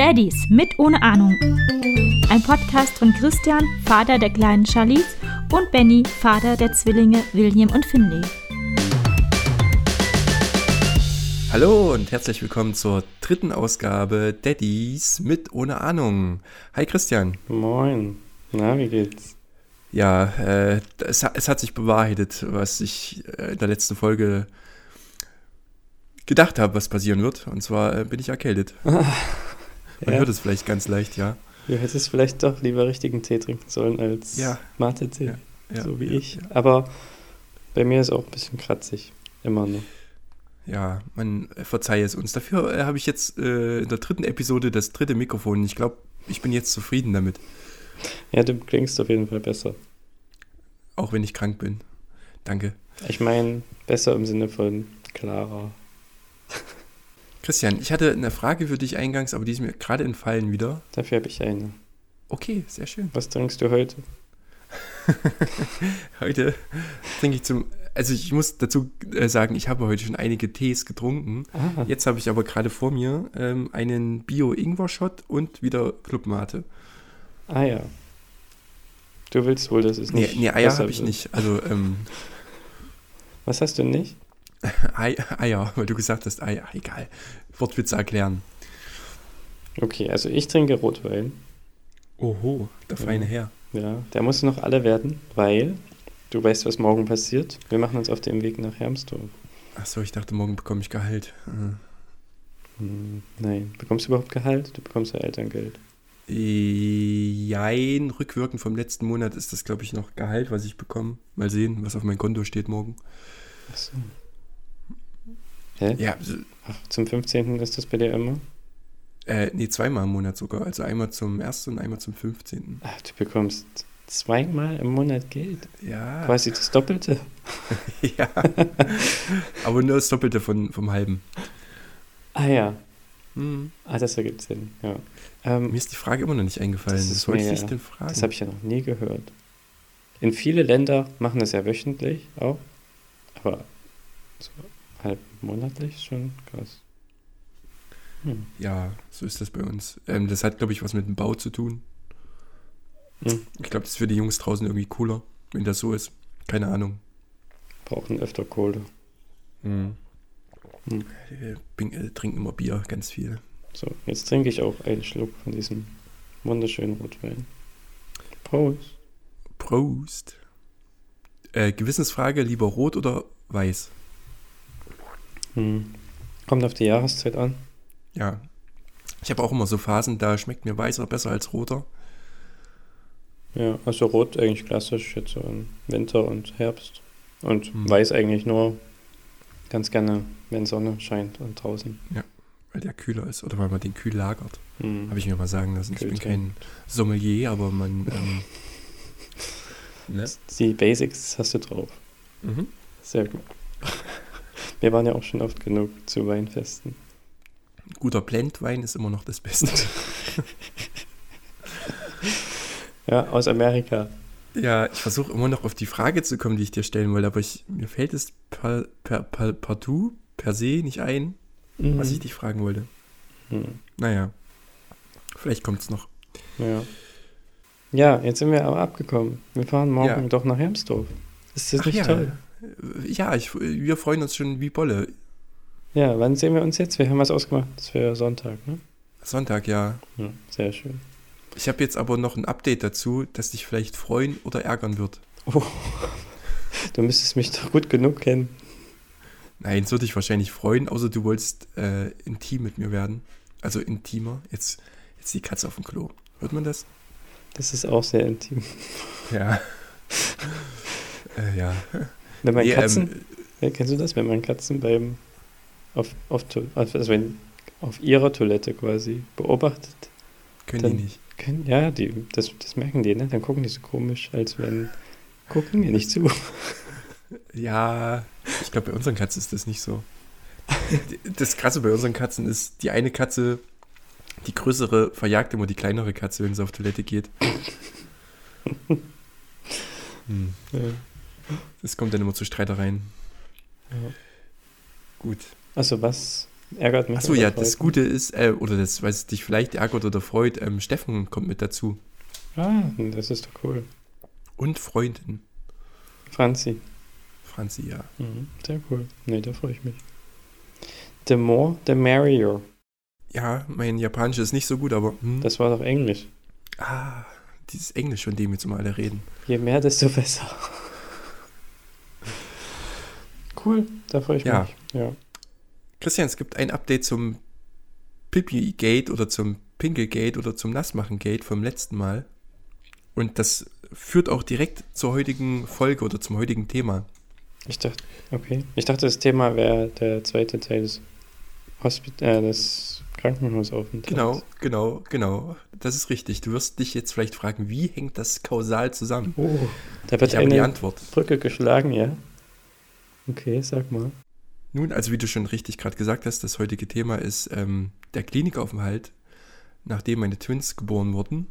Daddies mit ohne Ahnung. Ein Podcast von Christian, Vater der kleinen Charlize, und Benny, Vater der Zwillinge William und Finley. Hallo und herzlich willkommen zur dritten Ausgabe Daddies mit ohne Ahnung. Hi Christian. Moin. Na, wie geht's? Ja, äh, es, es, hat sich bewahrheitet, was ich äh, in der letzten Folge gedacht habe, was passieren wird. Und zwar äh, bin ich erkältet. Man ja. hört es vielleicht ganz leicht, ja. Du hättest vielleicht doch lieber richtigen Tee trinken sollen als ja. Mate-Tee, ja. so wie ich. Aber bei mir ist auch ein bisschen kratzig, immer noch. Ja, man verzeihe es uns. Dafür äh, habe ich jetzt äh, in der dritten Episode das dritte Mikrofon. Ich glaube, ich bin jetzt zufrieden damit. Ja, du klingst auf jeden Fall besser. Auch wenn ich krank bin. Danke. Ich meine, besser im Sinne von klarer. Christian, ich hatte eine Frage für dich eingangs, aber die ist mir gerade entfallen wieder. Dafür habe ich eine. Okay, sehr schön. Was trinkst du heute? heute trinke ich zum. Also ich muss dazu äh, sagen, ich habe heute schon einige Tees getrunken. Ah. Jetzt habe ich aber gerade vor mir ähm, einen Bio-Ingwer-Shot und wieder Clubmate. Ah ja. Du willst wohl, dass es nicht. Nee, nee Eier habe ich nicht. Also, ähm, Was hast du nicht? Eier, weil du gesagt hast, Eier, egal. Wortwitze erklären. Okay, also ich trinke Rotwein. Oho, der feine ja. Herr. Ja, der muss noch alle werden, weil du weißt, was morgen passiert. Wir machen uns auf den Weg nach Hermsdorf. Achso, ich dachte, morgen bekomme ich Gehalt. Hm, nein, bekommst du überhaupt Gehalt? Du bekommst ja Elterngeld. Jein, rückwirkend vom letzten Monat ist das, glaube ich, noch Gehalt, was ich bekomme. Mal sehen, was auf mein Konto steht morgen. Achso. Hä? Ja. Ach, zum 15. ist das bei dir immer? Äh, nee, zweimal im Monat sogar. Also einmal zum 1. und einmal zum 15. Ach, du bekommst zweimal im Monat Geld? Ja. Quasi das Doppelte? ja. Aber nur das Doppelte von, vom halben. Ah ja. Hm. Ah, das ergibt Sinn, ja. Ähm, mir ist die Frage immer noch nicht eingefallen. Das, das wollte ich denn fragen. Das habe ich ja noch nie gehört. In viele Länder machen das ja wöchentlich auch, aber so monatlich schon krass. Hm. Ja, so ist das bei uns. Ähm, das hat, glaube ich, was mit dem Bau zu tun. Hm. Ich glaube, das ist für die Jungs draußen irgendwie cooler, wenn das so ist. Keine Ahnung. Brauchen öfter Kohle. Hm. Hm. Wir äh, trinken immer Bier, ganz viel. So, jetzt trinke ich auch einen Schluck von diesem wunderschönen Rotwein. Prost. Prost. Äh, Gewissensfrage, lieber rot oder weiß? Hm. Kommt auf die Jahreszeit an. Ja. Ich habe auch immer so Phasen, da schmeckt mir weißer besser als roter. Ja, also rot eigentlich klassisch jetzt so im Winter und Herbst. Und hm. weiß eigentlich nur ganz gerne, wenn Sonne scheint und draußen. Ja weil der kühler ist oder weil man den kühl lagert. Hm. Habe ich mir mal sagen lassen. Ich bin kein Sommelier, aber man. Ähm, ne? Die Basics hast du drauf. Mhm. Sehr gut. Wir waren ja auch schon oft genug zu Weinfesten. Guter Blendwein ist immer noch das Beste. ja, aus Amerika. Ja, ich versuche immer noch auf die Frage zu kommen, die ich dir stellen wollte, aber ich, mir fällt es per, per, per, partout, per se nicht ein mhm. was ich dich fragen wollte. Mhm. Naja, vielleicht kommt es noch. Ja. Ja, jetzt sind wir aber abgekommen. Wir fahren morgen ja. doch nach Hermsdorf. Ist das Ach nicht ja. toll? Ja, ich, wir freuen uns schon wie Bolle. Ja, wann sehen wir uns jetzt? Wir haben was ausgemacht. Das wäre Sonntag, ne? Sonntag, ja. ja sehr schön. Ich habe jetzt aber noch ein Update dazu, das dich vielleicht freuen oder ärgern wird. Oh, du müsstest mich doch gut genug kennen. Nein, es würde dich wahrscheinlich freuen, außer du wolltest äh, intim mit mir werden. Also intimer. Jetzt, jetzt die Katze auf dem Klo. Hört man das? Das ist auch sehr intim. Ja. äh, ja. Wenn man nee, Katzen, ähm, ja, kennst du das, wenn man Katzen beim auf, auf, also wenn auf ihrer Toilette quasi beobachtet? Können die nicht. Können, ja, die, das, das merken die, ne? Dann gucken die so komisch, als wenn gucken mir nicht zu. Ja, ich glaube, bei unseren Katzen ist das nicht so. Das Krasse bei unseren Katzen ist, die eine Katze, die größere, verjagt immer die kleinere Katze, wenn sie auf Toilette geht. Hm. Das kommt dann immer zu Streitereien. Ja. Gut. Also was ärgert mich. Achso, ja, das Gute ist, äh, oder das, was dich vielleicht ärgert oder freut, ähm, Steffen kommt mit dazu. Ah, das ist doch cool. Und Freundin. Franzi. Franzi, ja. Mhm, sehr cool. Nee, da freue ich mich. The more, the merrier. Ja, mein Japanisch ist nicht so gut, aber. Hm. Das war doch Englisch. Ah, dieses Englisch, von dem jetzt immer alle reden. Je mehr, desto besser. Cool, da freue ich ja. mich. Ja. Christian, es gibt ein Update zum Pipi-Gate oder zum Pinkel-Gate oder zum Nassmachen-Gate vom letzten Mal. Und das führt auch direkt zur heutigen Folge oder zum heutigen Thema. Ich dachte, okay. Ich dachte, das Thema wäre der zweite Teil des, Hospit äh, des Krankenhausaufenthalts. Genau, genau, genau. Das ist richtig. Du wirst dich jetzt vielleicht fragen, wie hängt das kausal zusammen? Oh, da wird ich eine die Antwort. Brücke geschlagen, ja. Okay, sag mal. Nun, also wie du schon richtig gerade gesagt hast, das heutige Thema ist ähm, der Klinikaufenthalt, nachdem meine Twins geboren wurden.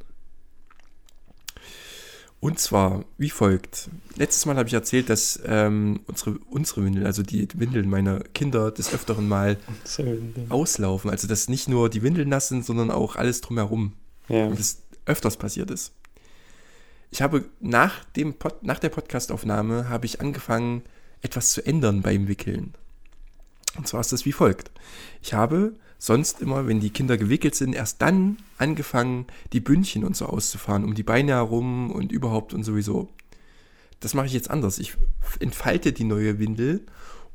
Und zwar wie folgt. Letztes Mal habe ich erzählt, dass ähm, unsere, unsere Windeln, also die Windeln meiner Kinder, des Öfteren mal auslaufen. Also dass nicht nur die Windeln nass sind, sondern auch alles drumherum. Ja. Und das öfters passiert ist. Ich habe nach, dem Pod, nach der Podcastaufnahme habe ich angefangen, etwas zu ändern beim Wickeln. Und zwar ist das wie folgt. Ich habe sonst immer, wenn die Kinder gewickelt sind, erst dann angefangen, die Bündchen und so auszufahren, um die Beine herum und überhaupt und sowieso. Das mache ich jetzt anders. Ich entfalte die neue Windel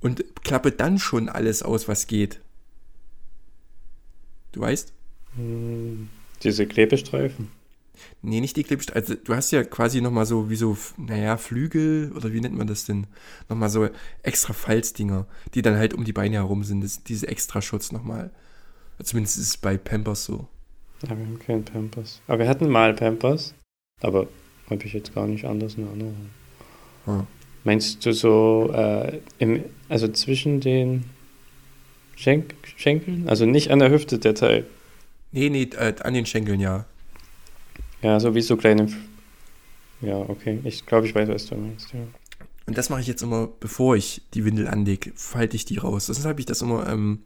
und klappe dann schon alles aus, was geht. Du weißt? Hm, diese Klebestreifen. Nee, nicht die Klebestreifen. Also du hast ja quasi nochmal so wie so, naja, Flügel oder wie nennt man das denn? Nochmal so extra Falzdinger, die dann halt um die Beine herum sind. Das, diese extra Schutz nochmal. Zumindest ist es bei Pampers so. Ja, wir haben keinen Pampers. Aber wir hatten mal Pampers. Aber habe ich jetzt gar nicht anders in Erinnerung. Hm. Meinst du so, äh, im, also zwischen den Schenk Schenkeln? Also nicht an der Hüfte der Teil? Nee, nee, äh, an den Schenkeln, ja. Ja, so wie so kleine. Ja, okay. Ich glaube, ich weiß, was du meinst, ja. Und das mache ich jetzt immer, bevor ich die Windel anlege, falte ich die raus. Deshalb habe ich das immer ähm,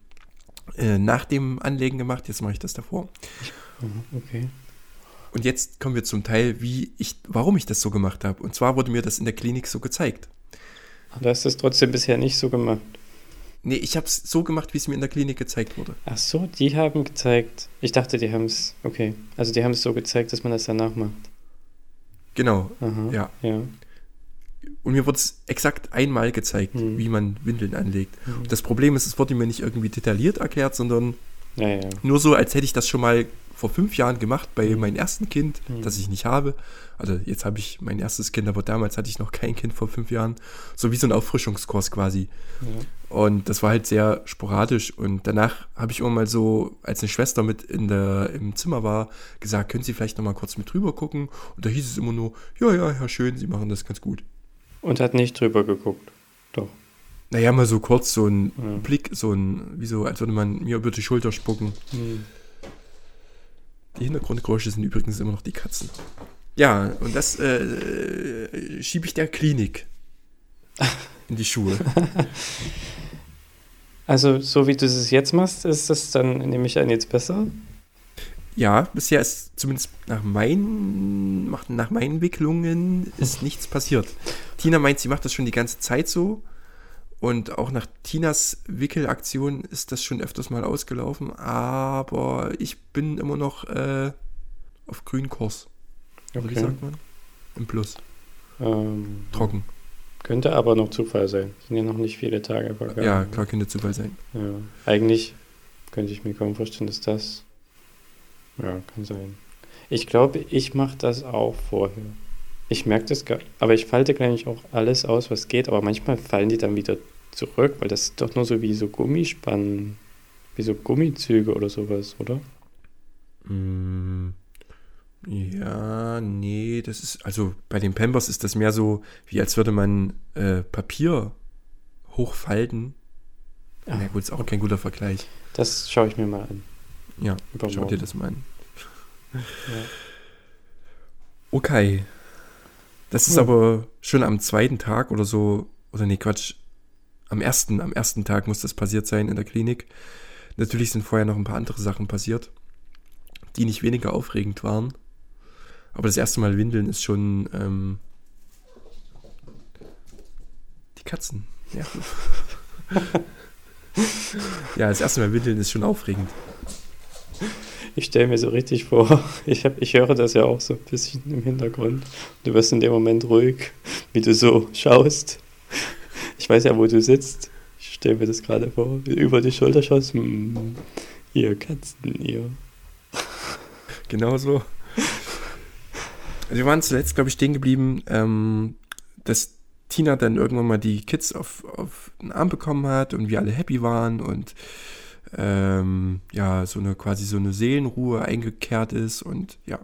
äh, nach dem Anlegen gemacht, jetzt mache ich das davor. Okay. Und jetzt kommen wir zum Teil, wie ich, warum ich das so gemacht habe. Und zwar wurde mir das in der Klinik so gezeigt. Du hast es trotzdem bisher nicht so gemacht. Nee, ich habe es so gemacht, wie es mir in der Klinik gezeigt wurde. Ach so, die haben gezeigt. Ich dachte, die haben es, okay. Also die haben es so gezeigt, dass man das danach macht. Genau, Aha, ja. ja. Und mir wurde es exakt einmal gezeigt, mhm. wie man Windeln anlegt. Mhm. Das Problem ist, es wurde mir nicht irgendwie detailliert erklärt, sondern ja, ja. nur so, als hätte ich das schon mal vor fünf Jahren gemacht bei mhm. meinem ersten Kind, mhm. das ich nicht habe. Also jetzt habe ich mein erstes Kind, aber damals hatte ich noch kein Kind vor fünf Jahren. So wie so ein Auffrischungskurs quasi. Ja. Und das war halt sehr sporadisch. Und danach habe ich immer mal so, als eine Schwester mit in der, im Zimmer war, gesagt, können Sie vielleicht noch mal kurz mit drüber gucken? Und da hieß es immer nur, ja, ja, ja, schön, Sie machen das ganz gut. Und hat nicht drüber geguckt. Doch. Naja, mal so kurz so ein ja. Blick, so ein, wie so, als würde man mir über die Schulter spucken. Hm. Die Hintergrundgeräusche sind übrigens immer noch die Katzen. Ja, und das äh, schiebe ich der Klinik in die Schuhe. Also, so wie du es jetzt machst, ist das dann, nehme ich an, jetzt besser? Ja, bisher ist zumindest nach meinen, nach meinen Wicklungen ist nichts passiert. Tina meint, sie macht das schon die ganze Zeit so. Und auch nach Tinas Wickelaktion ist das schon öfters mal ausgelaufen. Aber ich bin immer noch äh, auf Grünkurs. Okay. Wie sagt man? Im Plus. Ähm, Trocken. Könnte aber noch Zufall sein. Sind ja noch nicht viele Tage vergangen. Ja, klar könnte Zufall sein. Ja, eigentlich könnte ich mir kaum vorstellen, dass das ja, kann sein. Ich glaube, ich mache das auch vorher. Ich merke das gar aber ich falte gleich auch alles aus, was geht, aber manchmal fallen die dann wieder zurück, weil das ist doch nur so wie so Gummispannen, wie so Gummizüge oder sowas, oder? Mm, ja, nee, das ist, also bei den Pampers ist das mehr so, wie als würde man äh, Papier hochfalten. Ja, Na gut, ist auch kein guter Vergleich. Das schaue ich mir mal an. Ja, schau dir das mal an. Ja. Okay. Das ist ja. aber schon am zweiten Tag oder so, oder nee, Quatsch, am ersten, am ersten Tag muss das passiert sein in der Klinik. Natürlich sind vorher noch ein paar andere Sachen passiert, die nicht weniger aufregend waren. Aber das erste Mal Windeln ist schon ähm, die Katzen. Ja. ja, das erste Mal Windeln ist schon aufregend. Ich stelle mir so richtig vor, ich, hab, ich höre das ja auch so ein bisschen im Hintergrund. Du wirst in dem Moment ruhig, wie du so schaust. Ich weiß ja, wo du sitzt. Ich stelle mir das gerade vor. Über die Schulter schaust. Hm, ihr Katzen, ihr. Genau so. Wir waren zuletzt, glaube ich, stehen geblieben, ähm, dass Tina dann irgendwann mal die Kids auf, auf den Arm bekommen hat und wir alle happy waren und ähm, ja, so eine quasi so eine Seelenruhe eingekehrt ist und ja.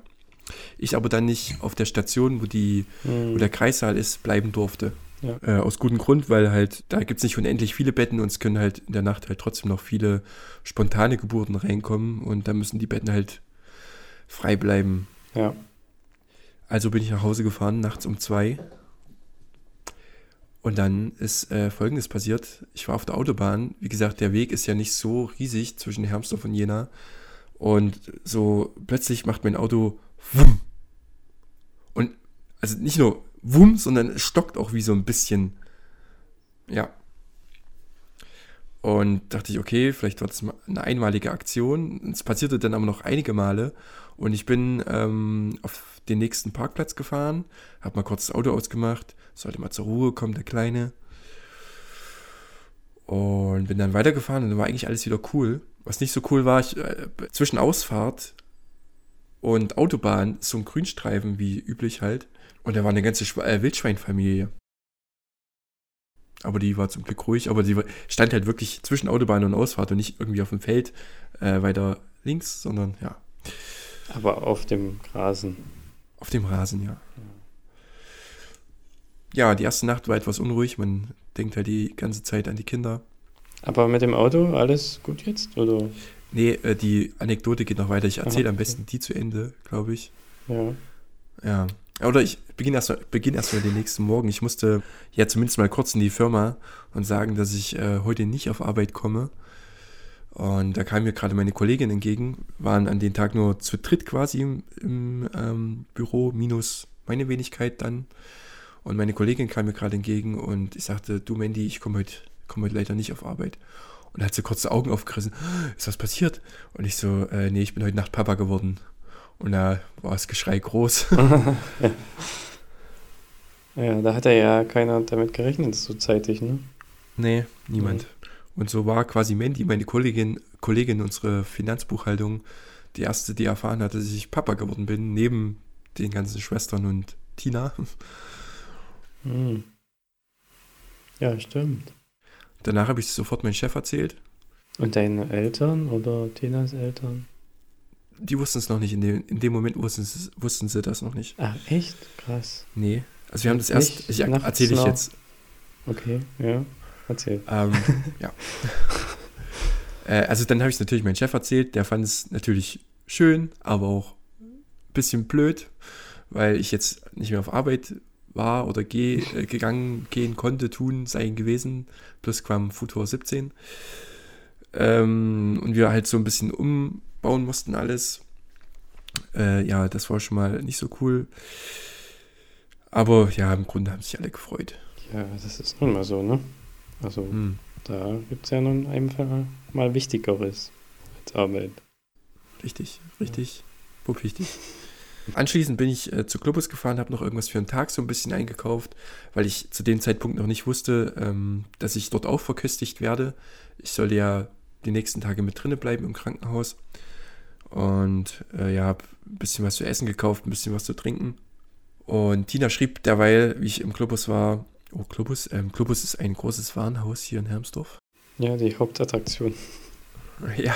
Ich aber dann nicht auf der Station, wo die, mhm. wo der Kreissaal ist, bleiben durfte. Ja. Äh, aus gutem Grund, weil halt, da gibt es nicht unendlich viele Betten und es können halt in der Nacht halt trotzdem noch viele spontane Geburten reinkommen und da müssen die Betten halt frei bleiben. Ja. Also bin ich nach Hause gefahren, nachts um zwei und dann ist äh, Folgendes passiert. Ich war auf der Autobahn. Wie gesagt, der Weg ist ja nicht so riesig zwischen Hermsdorf und Jena. Und so plötzlich macht mein Auto wumm. Und also nicht nur wumm, sondern es stockt auch wie so ein bisschen. Ja. Und dachte ich, okay, vielleicht war das eine einmalige Aktion. Es passierte dann aber noch einige Male. Und ich bin ähm, auf den nächsten Parkplatz gefahren, habe mal kurz das Auto ausgemacht, sollte mal zur Ruhe kommen, der Kleine. Und bin dann weitergefahren und dann war eigentlich alles wieder cool. Was nicht so cool war, ich, äh, zwischen Ausfahrt und Autobahn so ein Grünstreifen wie üblich halt. Und da war eine ganze Schwe äh, Wildschweinfamilie. Aber die war zum Glück ruhig, aber die stand halt wirklich zwischen Autobahn und Ausfahrt und nicht irgendwie auf dem Feld äh, weiter links, sondern ja. Aber auf dem Rasen. Auf dem Rasen, ja. Ja, die erste Nacht war etwas unruhig. Man denkt halt die ganze Zeit an die Kinder. Aber mit dem Auto alles gut jetzt? Oder? Nee, äh, die Anekdote geht noch weiter. Ich erzähle am besten die zu Ende, glaube ich. Ja. Ja. Oder ich beginne erst, beginn erst mal den nächsten Morgen. Ich musste ja zumindest mal kurz in die Firma und sagen, dass ich äh, heute nicht auf Arbeit komme. Und da kam mir gerade meine Kollegin entgegen, waren an den Tag nur zu dritt quasi im, im ähm, Büro, minus meine Wenigkeit dann. Und meine Kollegin kam mir gerade entgegen und ich sagte, du Mandy, ich komme heute, komm heute leider nicht auf Arbeit. Und da hat sie kurz die Augen aufgerissen, ist was passiert? Und ich so, äh, nee, ich bin heute Nacht Papa geworden. Und da war das Geschrei groß. ja. da hat er ja keiner damit gerechnet, so zeitig, ne? Nee, niemand. Mhm. Und so war quasi Mandy, meine Kollegin, Kollegin, unsere Finanzbuchhaltung, die erste, die erfahren hat, dass ich Papa geworden bin, neben den ganzen Schwestern und Tina. Hm. Ja, stimmt. Danach habe ich es sofort meinem Chef erzählt. Und deine Eltern oder Tinas Eltern? Die wussten es noch nicht. In dem, in dem Moment wussten sie, wussten sie das noch nicht. Ach, echt? Krass. Nee. Also wir haben das erst, ich erzähle ich jetzt. Okay, ja. Erzähl. Ähm, ja. äh, also dann habe ich es natürlich meinem Chef erzählt. Der fand es natürlich schön, aber auch ein bisschen blöd, weil ich jetzt nicht mehr auf Arbeit war oder geh, äh, gegangen, gehen konnte, tun, sein gewesen. Plus quam Futur 17. Ähm, und wir halt so ein bisschen umbauen mussten alles. Äh, ja, das war schon mal nicht so cool. Aber ja, im Grunde haben sich alle gefreut. Ja, das ist nun mal so, ne? Also, hm. da gibt es ja nun einfach mal Wichtigeres als Arbeit. Richtig, richtig. Ja. wichtig. Anschließend bin ich äh, zu Globus gefahren, habe noch irgendwas für einen Tag so ein bisschen eingekauft, weil ich zu dem Zeitpunkt noch nicht wusste, ähm, dass ich dort auch verköstigt werde. Ich soll ja die nächsten Tage mit drinne bleiben im Krankenhaus. Und äh, ja, habe ein bisschen was zu essen gekauft, ein bisschen was zu trinken. Und Tina schrieb derweil, wie ich im Globus war, oh, Globus, ähm, Globus ist ein großes Warenhaus hier in Hermsdorf. Ja, die Hauptattraktion. Ja,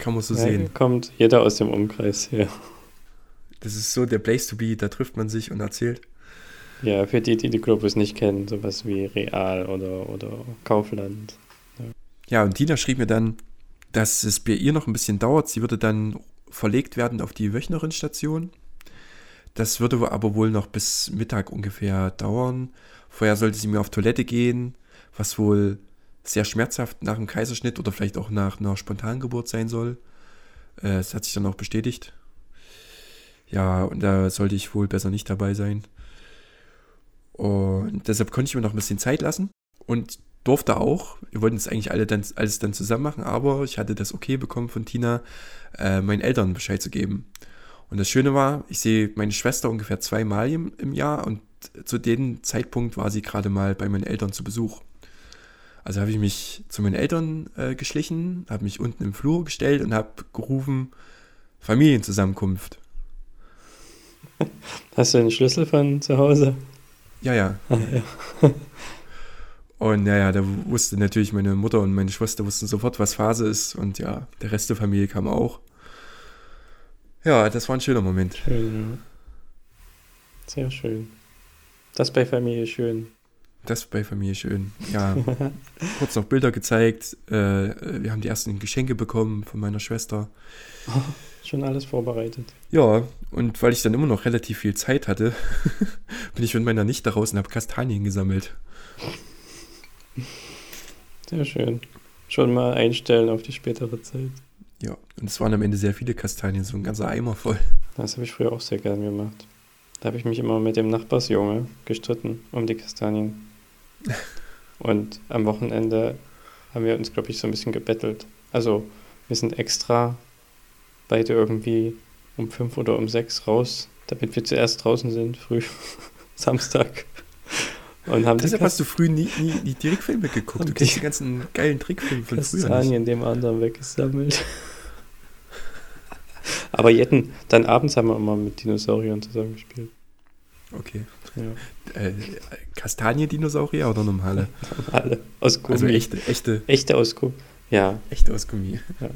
kann man so ja, sehen. Kommt jeder aus dem Umkreis her. Das ist so der Place to be, da trifft man sich und erzählt. Ja, für die, die die Globus nicht kennen, sowas wie Real oder, oder Kaufland. Ja. ja, und Tina schrieb mir dann, dass es bei ihr noch ein bisschen dauert. Sie würde dann verlegt werden auf die Wöchnerin-Station. Das würde aber wohl noch bis Mittag ungefähr dauern. Vorher sollte sie mir auf Toilette gehen, was wohl sehr schmerzhaft nach dem Kaiserschnitt oder vielleicht auch nach einer Spontangeburt sein soll. Äh, es hat sich dann auch bestätigt. Ja, und da sollte ich wohl besser nicht dabei sein. Und deshalb konnte ich mir noch ein bisschen Zeit lassen und durfte auch, wir wollten es eigentlich alle dann, alles dann zusammen machen, aber ich hatte das okay bekommen von Tina, äh, meinen Eltern Bescheid zu geben. Und das Schöne war, ich sehe meine Schwester ungefähr zweimal im, im Jahr und zu dem Zeitpunkt war sie gerade mal bei meinen Eltern zu Besuch. Also habe ich mich zu meinen Eltern äh, geschlichen, habe mich unten im Flur gestellt und habe gerufen, Familienzusammenkunft. Hast du einen Schlüssel von zu Hause? Ja, ja. Ah, ja. und naja, da wusste natürlich meine Mutter und meine Schwester wussten sofort, was Phase ist. Und ja, der Rest der Familie kam auch. Ja, das war ein schöner Moment. Schön, ja. Sehr schön. Das bei Familie schön. Das bei Familie schön. Ja, kurz noch Bilder gezeigt. Äh, wir haben die ersten Geschenke bekommen von meiner Schwester. Oh, schon alles vorbereitet. Ja, und weil ich dann immer noch relativ viel Zeit hatte, bin ich mit meiner Nichte raus und habe Kastanien gesammelt. Sehr schön. Schon mal einstellen auf die spätere Zeit. Ja, und es waren am Ende sehr viele Kastanien, so ein ganzer Eimer voll. Das habe ich früher auch sehr gern gemacht. Da habe ich mich immer mit dem Nachbarsjunge gestritten um die Kastanien. Und am Wochenende haben wir uns, glaube ich, so ein bisschen gebettelt. Also wir sind extra beide irgendwie um fünf oder um sechs raus, damit wir zuerst draußen sind, früh, Samstag. Und haben Deshalb hast du früh nie, nie die Trickfilme geguckt. Du kennst die ganzen geilen Trickfilme von früher. Kastanien dem anderen weggesammelt. Aber Jetten, dann abends haben wir immer mit Dinosauriern zusammengespielt. Okay. Ja. Äh, Kastaniendinosaurier oder normale? Normale, aus Gummi. Also echte, echte. Echte aus Gummi, ja. Echte aus Gummi. Ja.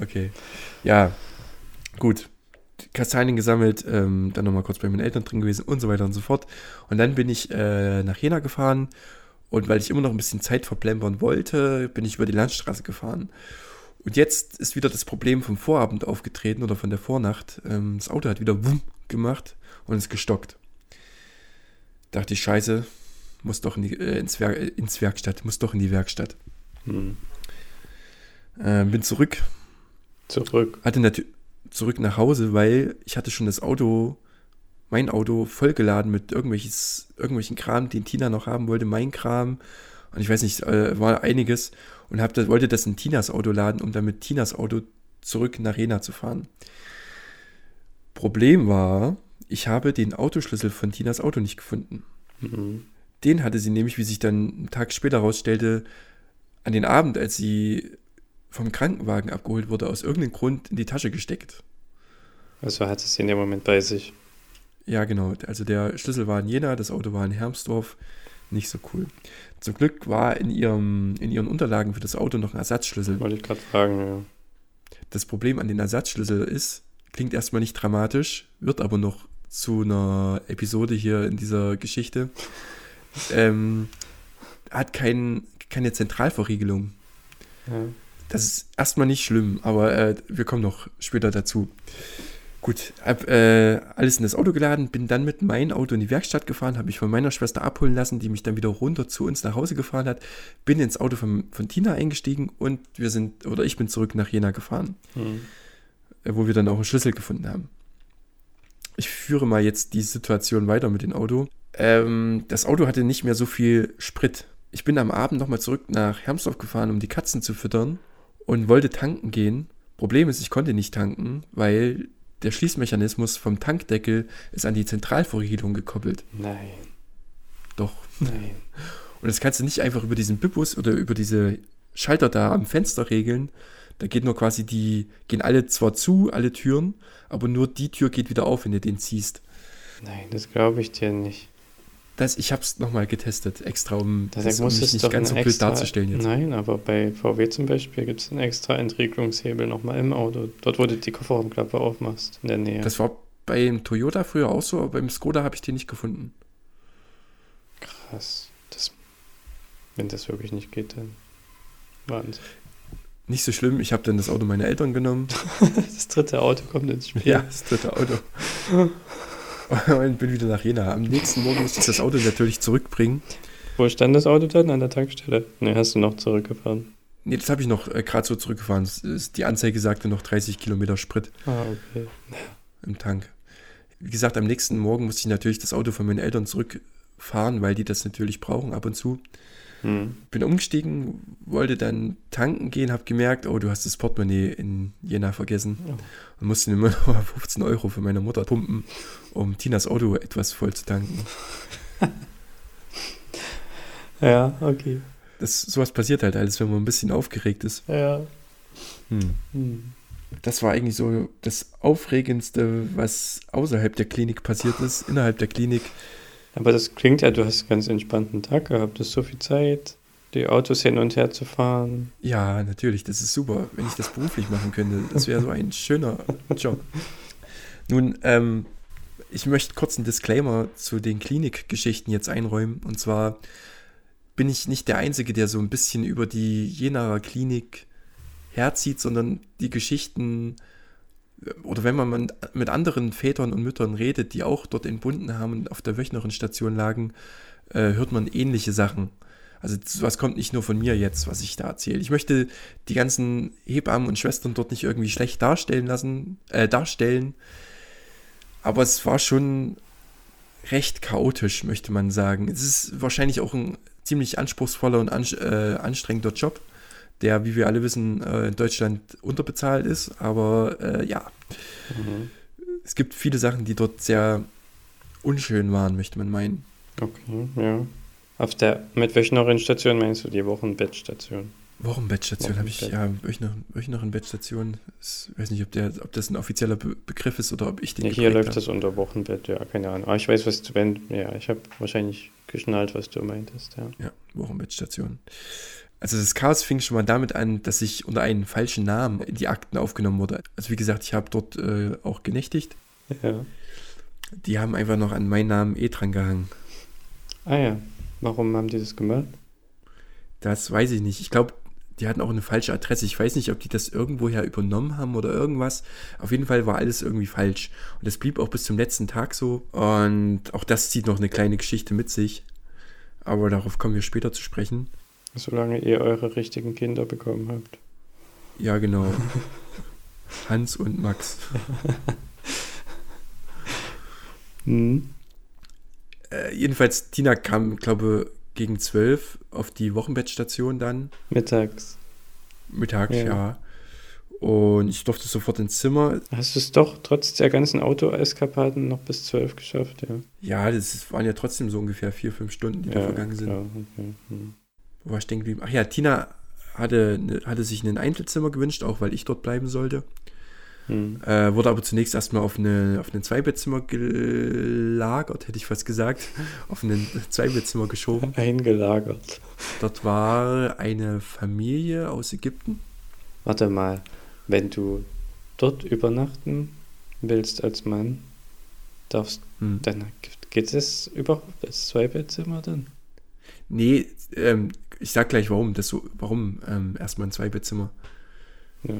Okay. Ja, gut. Kastanien gesammelt, ähm, dann nochmal kurz bei meinen Eltern drin gewesen und so weiter und so fort. Und dann bin ich äh, nach Jena gefahren und weil ich immer noch ein bisschen Zeit verplempern wollte, bin ich über die Landstraße gefahren. Und jetzt ist wieder das Problem vom Vorabend aufgetreten oder von der Vornacht. Ähm, das Auto hat wieder Wumm gemacht und ist gestockt. Dachte ich, scheiße, muss doch in die, äh, ins, Wer ins Werkstatt, muss doch in die Werkstatt. Hm. Äh, bin zurück. Zurück. Hatte natürlich zurück nach Hause, weil ich hatte schon das Auto, mein Auto vollgeladen mit irgendwelches, irgendwelchen Kram, den Tina noch haben wollte, mein Kram. Und ich weiß nicht, äh, war einiges. Und hab das, wollte das in Tinas Auto laden, um dann mit Tinas Auto zurück nach Rena zu fahren. Problem war, ich habe den Autoschlüssel von Tinas Auto nicht gefunden. Mhm. Den hatte sie nämlich, wie sich dann einen Tag später herausstellte, an den Abend, als sie vom Krankenwagen abgeholt wurde, aus irgendeinem Grund in die Tasche gesteckt. Also hatte sie in dem Moment bei sich. Ja, genau. Also der Schlüssel war in Jena, das Auto war in Hermsdorf. Nicht so cool. Zum Glück war in, ihrem, in ihren Unterlagen für das Auto noch ein Ersatzschlüssel. Wollte ich gerade fragen, ja. Das Problem an den Ersatzschlüssel ist, klingt erstmal nicht dramatisch, wird aber noch zu einer Episode hier in dieser Geschichte. Ähm, hat kein, keine Zentralverriegelung. Ja. Das ist erstmal nicht schlimm, aber äh, wir kommen noch später dazu. Gut, hab äh, alles in das Auto geladen, bin dann mit meinem Auto in die Werkstatt gefahren, habe mich von meiner Schwester abholen lassen, die mich dann wieder runter zu uns nach Hause gefahren hat, bin ins Auto von, von Tina eingestiegen und wir sind, oder ich bin zurück nach Jena gefahren, mhm. wo wir dann auch einen Schlüssel gefunden haben ich führe mal jetzt die Situation weiter mit dem Auto. Ähm, das Auto hatte nicht mehr so viel Sprit. Ich bin am Abend nochmal zurück nach Hermsdorf gefahren, um die Katzen zu füttern und wollte tanken gehen. Problem ist, ich konnte nicht tanken, weil der Schließmechanismus vom Tankdeckel ist an die Zentralverriegelung gekoppelt. Nein. Doch. Nein. Und das kannst du nicht einfach über diesen Bippus oder über diese Schalter da am Fenster regeln, da geht nur quasi die, gehen alle zwar zu, alle Türen, aber nur die Tür geht wieder auf, wenn du den ziehst. Nein, das glaube ich dir nicht. Das, ich habe es nochmal getestet, extra, um das, um mich nicht ganz so blöd darzustellen jetzt. Nein, aber bei VW zum Beispiel gibt es einen extra Entriegelungshebel nochmal im Auto. Dort, wo du die Kofferraumklappe aufmachst, in der Nähe. Das war beim Toyota früher auch so, aber beim Skoda habe ich den nicht gefunden. Krass. Das, wenn das wirklich nicht geht, dann Wahnsinn. Nicht so schlimm, ich habe dann das Auto meiner Eltern genommen. das dritte Auto kommt ins Spiel. Ja, das dritte Auto. und bin wieder nach Jena. Am nächsten Morgen musste ich das Auto natürlich zurückbringen. Wo stand das Auto dann? An der Tankstelle? Ne, hast du noch zurückgefahren? Nee, das habe ich noch äh, gerade so zurückgefahren. Die Anzeige sagte noch 30 Kilometer Sprit. Ah, okay. Im Tank. Wie gesagt, am nächsten Morgen musste ich natürlich das Auto von meinen Eltern zurückfahren, weil die das natürlich brauchen ab und zu. Hm. Bin umgestiegen, wollte dann tanken gehen, habe gemerkt, oh, du hast das Portemonnaie in Jena vergessen oh. und musste immer noch 15 Euro für meine Mutter pumpen, um Tinas Auto etwas voll zu tanken. ja, okay. Das, sowas passiert halt alles, wenn man ein bisschen aufgeregt ist. Ja. Hm. Hm. Das war eigentlich so das Aufregendste, was außerhalb der Klinik passiert ist. Innerhalb der Klinik aber das klingt ja, du hast einen ganz entspannten Tag gehabt. Du hast so viel Zeit, die Autos hin und her zu fahren. Ja, natürlich, das ist super, wenn ich das beruflich machen könnte. Das wäre so ein schöner Job. Nun, ähm, ich möchte kurz einen Disclaimer zu den Klinikgeschichten jetzt einräumen. Und zwar bin ich nicht der Einzige, der so ein bisschen über die Jenaer Klinik herzieht, sondern die Geschichten oder wenn man mit anderen Vätern und Müttern redet, die auch dort entbunden haben und auf der Wöchnerinstation lagen, äh, hört man ähnliche Sachen. Also was kommt nicht nur von mir jetzt, was ich da erzähle. Ich möchte die ganzen Hebammen und Schwestern dort nicht irgendwie schlecht darstellen lassen, äh, darstellen. Aber es war schon recht chaotisch, möchte man sagen. Es ist wahrscheinlich auch ein ziemlich anspruchsvoller und an, äh, anstrengender Job der, wie wir alle wissen, äh, in Deutschland unterbezahlt ist. Aber äh, ja, mhm. es gibt viele Sachen, die dort sehr unschön waren, möchte man meinen. Okay, ja. Auf der, mit welcher Station meinst du die Wochenbettstation? Wochenbettstation habe ich, ja, Wöchnerin-Bettstation. Ich weiß nicht, ob, der, ob das ein offizieller Be Begriff ist oder ob ich den ja, Hier läuft habe. das unter Wochenbett, ja, keine Ahnung. Aber ich weiß, was du, wenn, ja, ich habe wahrscheinlich geschnallt, was du meintest, ja. Ja, Wochenbettstation. Also das Chaos fing schon mal damit an, dass ich unter einem falschen Namen in die Akten aufgenommen wurde. Also wie gesagt, ich habe dort äh, auch genächtigt. Ja. Die haben einfach noch an meinen Namen eh dran gehangen. Ah ja, warum haben die das gemacht? Das weiß ich nicht. Ich glaube, die hatten auch eine falsche Adresse. Ich weiß nicht, ob die das irgendwoher übernommen haben oder irgendwas. Auf jeden Fall war alles irgendwie falsch. Und das blieb auch bis zum letzten Tag so. Und auch das zieht noch eine kleine Geschichte mit sich. Aber darauf kommen wir später zu sprechen. Solange ihr eure richtigen Kinder bekommen habt. Ja, genau. Hans und Max. hm. äh, jedenfalls, Tina kam, glaube gegen zwölf auf die Wochenbettstation dann. Mittags. Mittags, ja. ja. Und ich durfte sofort ins Zimmer. Hast du es doch trotz der ganzen Auto-Eskapaden noch bis zwölf geschafft, ja? Ja, das waren ja trotzdem so ungefähr vier, fünf Stunden, die ja, da vergangen sind. Klar, okay. hm wo war ich stehen geblieben? Ach ja, Tina hatte, ne, hatte sich ein Einzelzimmer gewünscht, auch weil ich dort bleiben sollte. Hm. Äh, wurde aber zunächst erstmal auf, eine, auf ein Zweibettzimmer gelagert, hätte ich fast gesagt. auf ein Zweibettzimmer geschoben. Eingelagert. Dort war eine Familie aus Ägypten. Warte mal, wenn du dort übernachten willst als Mann, darfst, hm. dann geht es überhaupt das Zweibettzimmer dann? Nee, ähm, ich sag gleich warum. Das so, warum ähm, erstmal ein Zweibettzimmer? Ja.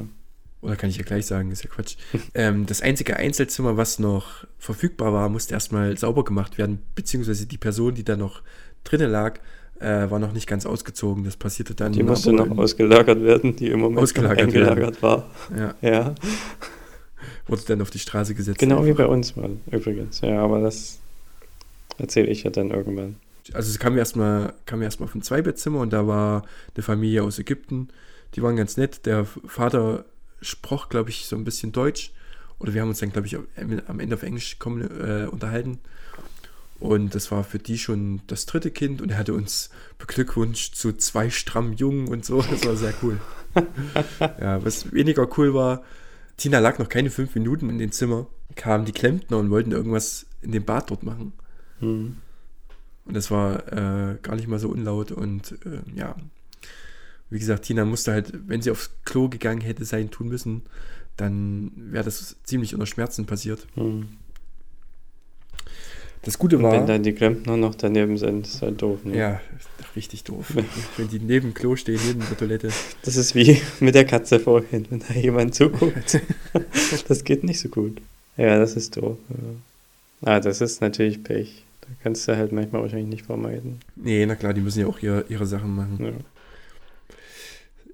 Oder kann ich ja gleich sagen, ist ja Quatsch. ähm, das einzige Einzelzimmer, was noch verfügbar war, musste erstmal sauber gemacht werden, beziehungsweise die Person, die da noch drinnen lag, äh, war noch nicht ganz ausgezogen. Das passierte dann. Die musste noch ausgelagert werden, die im Moment ausgelagert eingelagert war. Ja. ja. Wurde dann auf die Straße gesetzt. Genau einfach. wie bei uns mal, übrigens. Ja, aber das erzähle ich ja dann irgendwann also es kam erstmal kam erstmal auf ein Zweibettzimmer und da war eine Familie aus Ägypten. Die waren ganz nett. Der Vater sprach, glaube ich, so ein bisschen Deutsch. Oder wir haben uns dann, glaube ich, am Ende auf Englisch äh, unterhalten. Und das war für die schon das dritte Kind und er hatte uns beglückwünscht zu zwei strammen Jungen und so. Das war sehr cool. ja, was weniger cool war, Tina lag noch keine fünf Minuten in dem Zimmer, kamen die Klempner und wollten irgendwas in dem Bad dort machen. Mhm. Und das war äh, gar nicht mal so unlaut. Und äh, ja, wie gesagt, Tina musste halt, wenn sie aufs Klo gegangen hätte sein tun müssen, dann wäre das ziemlich unter Schmerzen passiert. Hm. Das Gute Und war. Wenn dann die Klempner noch daneben sind, ist halt doof. Ne? Ja, richtig doof. wenn die neben Klo stehen, neben der Toilette. Das ist wie mit der Katze vorhin, wenn da jemand zuguckt. das geht nicht so gut. Ja, das ist doof. Ja. Ah, das ist natürlich Pech. Kannst du halt manchmal wahrscheinlich nicht vermeiden. Nee, na klar, die müssen ja auch ihre, ihre Sachen machen. Ja.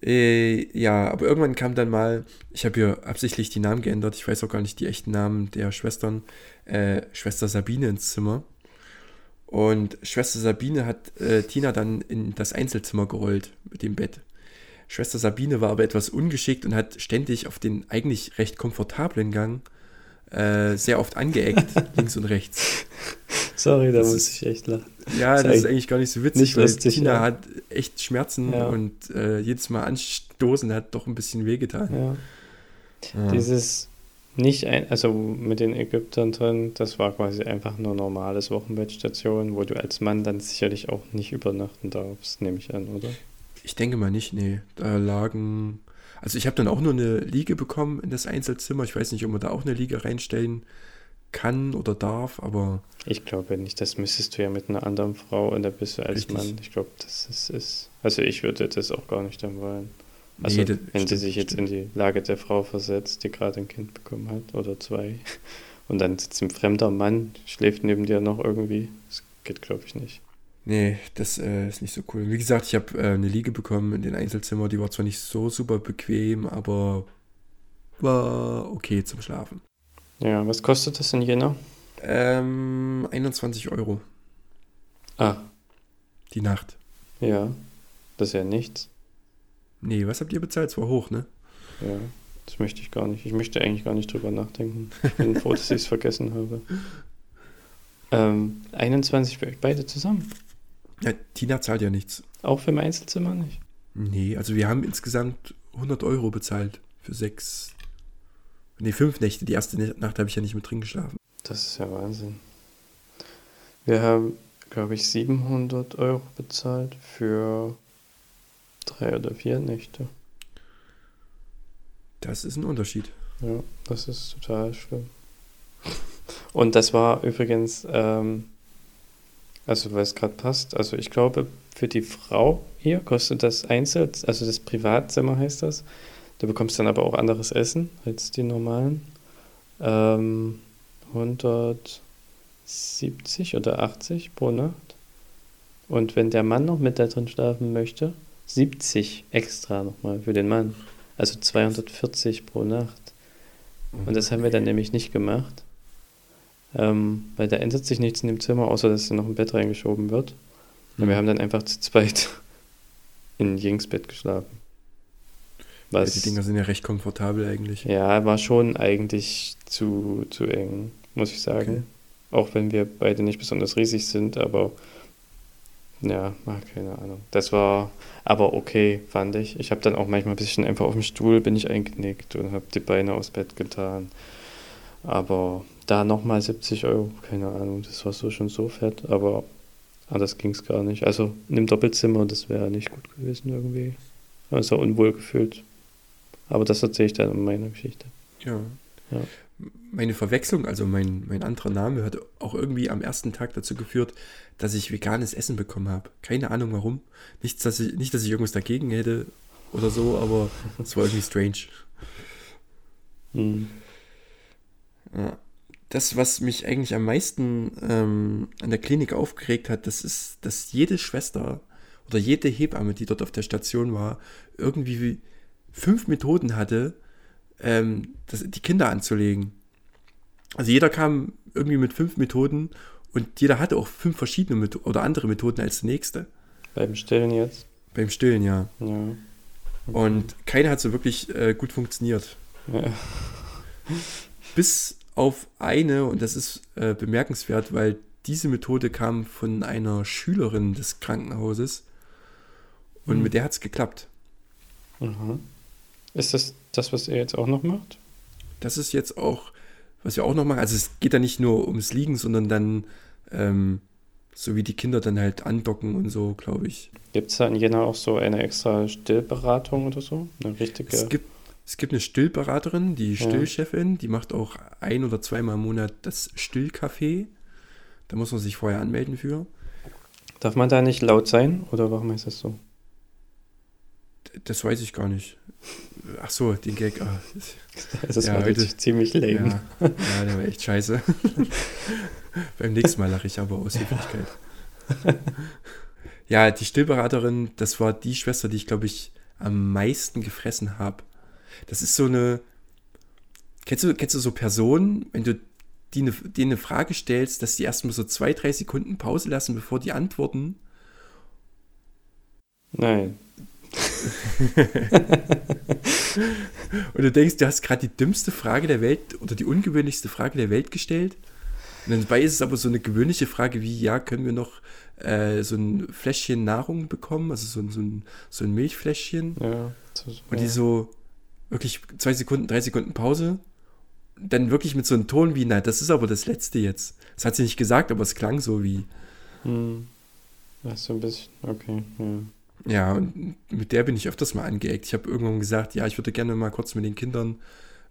Äh, ja, aber irgendwann kam dann mal, ich habe hier absichtlich die Namen geändert, ich weiß auch gar nicht die echten Namen der Schwestern, äh, Schwester Sabine ins Zimmer. Und Schwester Sabine hat äh, Tina dann in das Einzelzimmer gerollt mit dem Bett. Schwester Sabine war aber etwas ungeschickt und hat ständig auf den eigentlich recht komfortablen Gang äh, sehr oft angeeckt, links und rechts. Sorry, da Das muss ich echt lachen. Ja, Ist das ist eigentlich gar nicht so witzig, nicht weil lustig, Tina ja. hat echt Schmerzen Ja. und äh, jedes Mal anstoßen hat doch ein bisschen wehgetan. Ja. Dieses nicht ein, also mit den Ägyptern drin, das war quasi einfach nur normales Wochenbettstation, wo du als Mann dann sicherlich auch nicht übernachten darfst, nehme ich an, oder? Ich denke mal nicht, nee. Da lagen. Also ich habe dann auch nur eine Liege bekommen in das Einzelzimmer. Ich weiß nicht, ob man da auch eine Liege reinstellen kann oder darf, aber Ich glaube nicht, das müsstest du ja mit einer anderen Frau und da bist du als Richtig. Mann. Ich glaube, das ist, ist. Also ich würde das auch gar nicht dann wollen. Also nee, wenn sie sich jetzt in die Lage der Frau versetzt, die gerade ein Kind bekommen hat oder zwei, und dann sitzt ein fremder Mann, schläft neben dir noch irgendwie, das geht glaube ich nicht. Nee, das äh, ist nicht so cool. Wie gesagt, ich habe äh, eine Liege bekommen in den Einzelzimmer. Die war zwar nicht so super bequem, aber war okay zum Schlafen. Ja, was kostet das in Jena? Ähm, 21 Euro Ah, die Nacht. ja, das ist ja nichts. Nee, was habt ihr bezahlt? Es war hoch, ne? Ja, das möchte ich gar nicht. Ich möchte eigentlich gar nicht drüber nachdenken. Ich bin froh, dass ich es vergessen habe. Ähm, 21 für euch beide zusammen. Ja, Tina zahlt ja nichts. Auch für mein Einzelzimmer nicht. Nee, also wir haben insgesamt 100 Euro bezahlt für sechs, nee, fünf Nächte. Die erste Nacht habe ich ja nicht mit drin geschlafen. Das ist ja Wahnsinn. Wir haben, glaube ich, 700 Euro bezahlt für drei oder vier Nächte. Das ist ein Unterschied. Ja, das ist total schlimm. Und das war übrigens, ähm, also weil es gerade passt, also ich glaube, für die Frau hier kostet das Einzel, also das Privatzimmer heißt das. Du bekommst dann aber auch anderes Essen als die normalen. Ähm, 170 oder 80 pro Nacht. Und wenn der Mann noch mit da drin schlafen möchte, 70 extra nochmal für den Mann. Also 240 pro Nacht. Und das haben wir dann nämlich nicht gemacht. Ähm, weil da ändert sich nichts in dem Zimmer, außer dass noch ein Bett reingeschoben wird. Und wir haben dann einfach zu zweit in Jings Bett geschlafen. Ja, Was, die Dinger sind ja recht komfortabel eigentlich. ja, war schon eigentlich zu, zu eng, muss ich sagen. Auch wenn wir beide nicht besonders riesig sind, aber ja, ach, keine Ahnung. Das war aber okay, fand ich. Ich habe dann auch manchmal ein bisschen einfach auf dem Stuhl bin ich eingenickt und habe die Beine aufs Bett getan. Aber da nochmal 70 Euro, keine Ahnung, das war so schon so fett, aber anders ging es gar nicht. Also in einem Doppelzimmer, das wäre nicht gut gewesen irgendwie. Also unwohl gefühlt. Aber das erzähle ich dann in meiner Geschichte. Ja. Ja. Meine Verwechslung, also mein, mein anderer Name, hat auch irgendwie am ersten Tag dazu geführt, dass ich veganes Essen bekommen habe. Keine Ahnung warum. Nichts, dass ich, nicht, dass ich irgendwas dagegen hätte oder so, aber es war irgendwie strange. Hm. Ja. Das, was mich eigentlich am meisten ähm, an der Klinik aufgeregt hat, das ist, dass jede Schwester oder jede Hebamme, die dort auf der Station war, irgendwie fünf Methoden hatte, ähm, das, die Kinder anzulegen. Also jeder kam irgendwie mit fünf Methoden und jeder hatte auch fünf verschiedene Methoden oder andere Methoden als die nächste. Beim Stillen jetzt? Beim Stillen, ja. Ja. Und keine hat so wirklich äh, gut funktioniert. ja. Bis auf eine, und das ist äh, bemerkenswert, weil diese Methode kam von einer Schülerin des Krankenhauses und Hm. mit der hat es geklappt. Aha. Ist das das, was er jetzt auch noch macht? Das ist jetzt auch, was wir auch noch machen. Also es geht da nicht nur ums Liegen, sondern dann ähm, so wie die Kinder dann halt andocken und so, glaube ich. Gibt es da in Jena auch so eine extra Stillberatung oder so? Eine richtige? Es gibt, es gibt eine Stillberaterin, die Ja. Stillchefin, die macht auch ein oder zweimal im Monat das Stillcafé. Da muss man sich vorher anmelden für. Darf man da nicht laut sein oder warum ist das so? Das weiß ich gar nicht. ach so, den Gag. Oh, das ja, war heute, ziemlich lame. Ja, ja, der war echt scheiße. Beim nächsten Mal lache ich aber aus Höflichkeit. ja, die Stillberaterin, das war die Schwester, die ich, glaube ich, am meisten gefressen habe. Das ist so eine. Kennst du, kennst du so Personen, wenn du die eine, denen eine Frage stellst, dass die erstmal so zwei, drei Sekunden Pause lassen, bevor die antworten? Nein. und du denkst, du hast gerade die dümmste Frage der Welt oder die ungewöhnlichste Frage der Welt gestellt. Und dabei ist es aber so eine gewöhnliche Frage wie, ja, können wir noch äh, so ein Fläschchen Nahrung bekommen, also so ein, so ein, so ein Milchfläschchen. Ja, und die so wirklich zwei Sekunden, drei Sekunden Pause. Dann wirklich mit so einem Ton wie, na, das ist aber das Letzte jetzt. Das hat sie nicht gesagt, aber es klang so wie. Hm. Ach, so ein bisschen, okay, ja. Ja, und mit der bin ich öfters mal angeeckt. Ich habe irgendwann gesagt, ja, ich würde gerne mal kurz mit den Kindern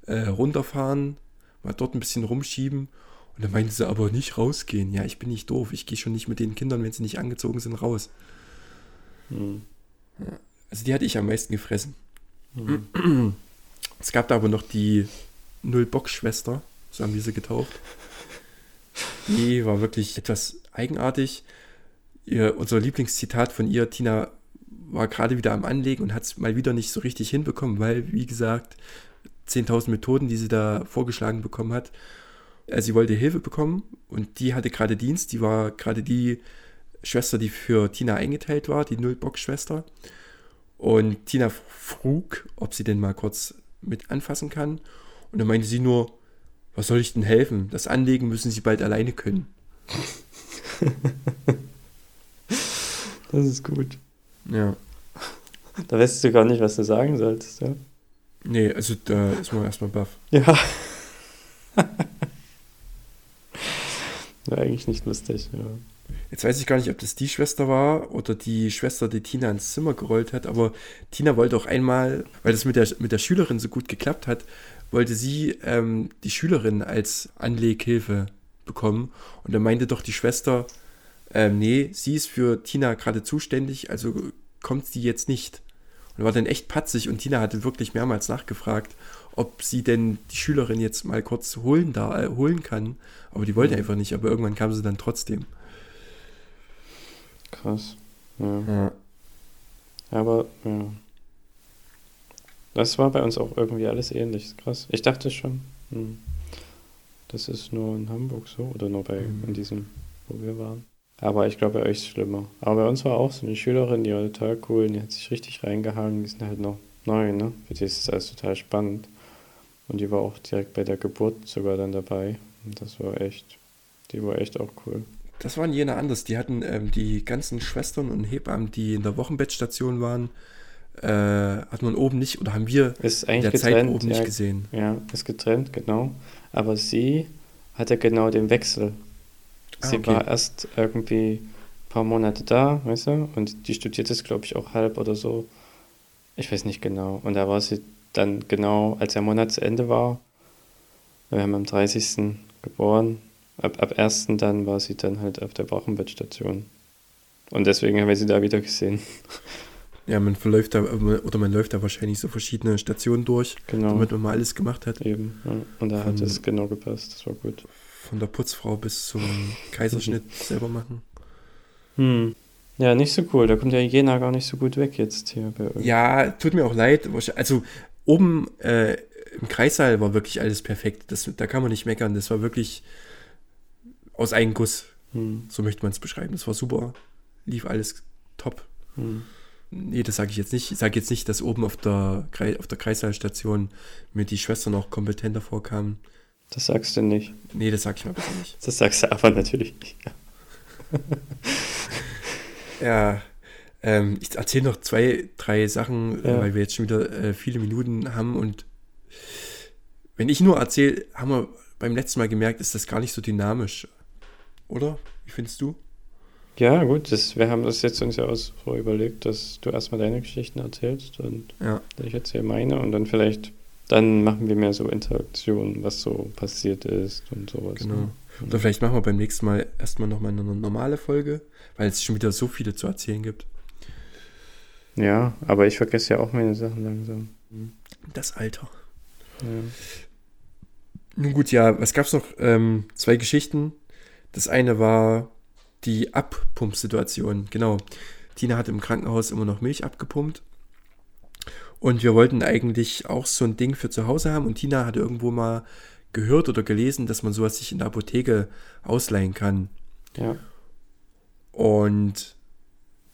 äh, runterfahren, mal dort ein bisschen rumschieben. Und dann meinte sie aber nicht rausgehen. Ja, ich bin nicht doof. Ich gehe schon nicht mit den Kindern, wenn sie nicht angezogen sind, raus. Hm. Also die hatte ich am meisten gefressen. Hm. Es gab da aber noch die Null-Bock-Schwester, so haben wir sie getauft. Die war wirklich etwas eigenartig. Ihr, unser Lieblingszitat von ihr, Tina war gerade wieder am Anlegen und hat es mal wieder nicht so richtig hinbekommen, weil, wie gesagt, 10.000 Methoden, die sie da vorgeschlagen bekommen hat. Also sie wollte Hilfe bekommen und die hatte gerade Dienst. Die war gerade die Schwester, die für Tina eingeteilt war, die Nullbox-Schwester. Und Tina frug, ob sie denn mal kurz mit anfassen kann. Und dann meinte sie nur, was soll ich denn helfen? Das Anlegen müssen sie bald alleine können. das ist gut. Ja. Da weißt du gar nicht, was du sagen solltest, ja? Nee, also da ist man erstmal baff. Ja. War eigentlich nicht lustig, ja. Jetzt weiß ich gar nicht, ob das die Schwester war oder die Schwester, die Tina ins Zimmer gerollt hat, aber Tina wollte auch einmal, weil das mit der, mit der Schülerin so gut geklappt hat, wollte sie ähm, die Schülerin als Anleghilfe bekommen. Und dann meinte doch die Schwester, ähm, nee, sie ist für Tina gerade zuständig, also kommt sie jetzt nicht. Und war dann echt patzig und Tina hatte wirklich mehrmals nachgefragt, ob sie denn die Schülerin jetzt mal kurz holen, da, äh, holen kann. Aber die wollte mhm. einfach nicht, aber irgendwann kam sie dann trotzdem. Krass. Ja. ja. Aber, ja. Das war bei uns auch irgendwie alles ähnlich. Krass. Ich dachte schon, hm, das ist nur in Hamburg so oder nur bei mhm. in diesem, wo wir waren. Aber ich glaube, bei euch ist es schlimmer. Aber bei uns war auch so eine Schülerin, die war total cool, die hat sich richtig reingehangen, die sind halt noch neu, ne? Für die ist es alles total spannend. Und die war auch direkt bei der Geburt sogar dann dabei. Und das war echt, die war echt auch cool. Das waren jene anders. Die hatten ähm, die ganzen Schwestern und Hebammen, die in der Wochenbettstation waren, äh, hat man oben nicht, oder haben wir ist eigentlich in der getrennt, Zeit oben ja, nicht gesehen. Ja, ist getrennt, genau. Aber sie hatte genau den Wechsel. Ah, sie okay. war erst irgendwie ein paar Monate da, weißt du, und die studiert es, glaube ich, auch halb oder so. Ich weiß nicht genau. Und da war sie dann genau, als der Monat zu Ende war, wir haben am 30. geboren, ab, ab 1. dann war sie dann halt auf der Wochenbettstation. Und deswegen haben wir sie da wieder gesehen. Ja, man verläuft da, oder man läuft da wahrscheinlich so verschiedene Stationen durch, genau. damit man mal alles gemacht hat. Eben, ja. Und da hat es genau gepasst, das war gut. Von der Putzfrau bis zum Kaiserschnitt selber machen. Hm. Ja, nicht so cool. Da kommt ja Jena gar nicht so gut weg jetzt hier. Bei ja, tut mir auch leid. Also oben äh, im Kreissaal war wirklich alles perfekt. Das, da kann man nicht meckern. Das war wirklich aus einem Guss. Hm. So möchte man es beschreiben. Das war super. Lief alles top. Hm. Nee, das sage ich jetzt nicht. Ich sage jetzt nicht, dass oben auf der, auf der Kreissaalstation mir die Schwestern auch kompetenter vorkamen. Das sagst du nicht. Nee, das sag ich mal bitte nicht. Das sagst du aber natürlich nicht. ja, ähm, ich erzähle noch zwei, drei Sachen, ja. weil wir jetzt schon wieder äh, viele Minuten haben und wenn ich nur erzähle, haben wir beim letzten Mal gemerkt, ist das gar nicht so dynamisch. Oder? Wie findest du? Ja, gut, das, wir haben das jetzt uns ja auch so überlegt, dass du erstmal deine Geschichten erzählst und ja. ich erzähle meine und dann vielleicht, dann machen wir mehr so Interaktionen, was so passiert ist und sowas. Genau. Ne? Oder vielleicht machen wir beim nächsten Mal erstmal nochmal eine normale Folge, weil es schon wieder so viele zu erzählen gibt. Ja, aber ich vergesse ja auch meine Sachen langsam. Das Alter. Ja. Nun gut, ja, was gab es noch? Ähm, zwei Geschichten. Das eine war die Abpumpsituation. Genau. Tina hat im Krankenhaus immer noch Milch abgepumpt. Und wir wollten eigentlich auch so ein Ding für zu Hause haben. Und Tina hatte irgendwo mal gehört oder gelesen, dass man sowas sich in der Apotheke ausleihen kann. Ja. Und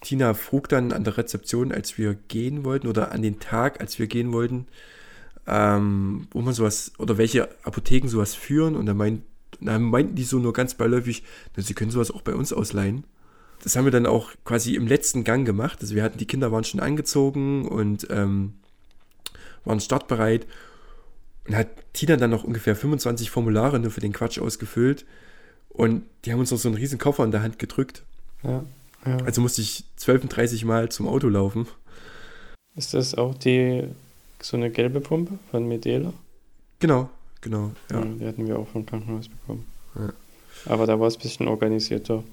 Tina frug dann an der Rezeption, als wir gehen wollten, oder an den Tag, als wir gehen wollten, ähm, wo man sowas, oder welche Apotheken sowas führen. Und dann, meint, dann meinten die so nur ganz beiläufig, na, sie können sowas auch bei uns ausleihen. Das haben wir dann auch quasi im letzten Gang gemacht. Also wir hatten, die Kinder waren schon angezogen und ähm, waren startbereit. Und hat Tina dann noch ungefähr 25 Formulare nur für den Quatsch ausgefüllt. Und die haben uns noch so einen riesen Koffer in der Hand gedrückt. Ja, ja. Also musste ich 12, 30 Mal zum Auto laufen. Ist das auch die so eine gelbe Pumpe von Medela? Genau, genau. Ja. ja die hatten wir auch vom Krankenhaus bekommen. Ja. Aber da war es ein bisschen organisierter.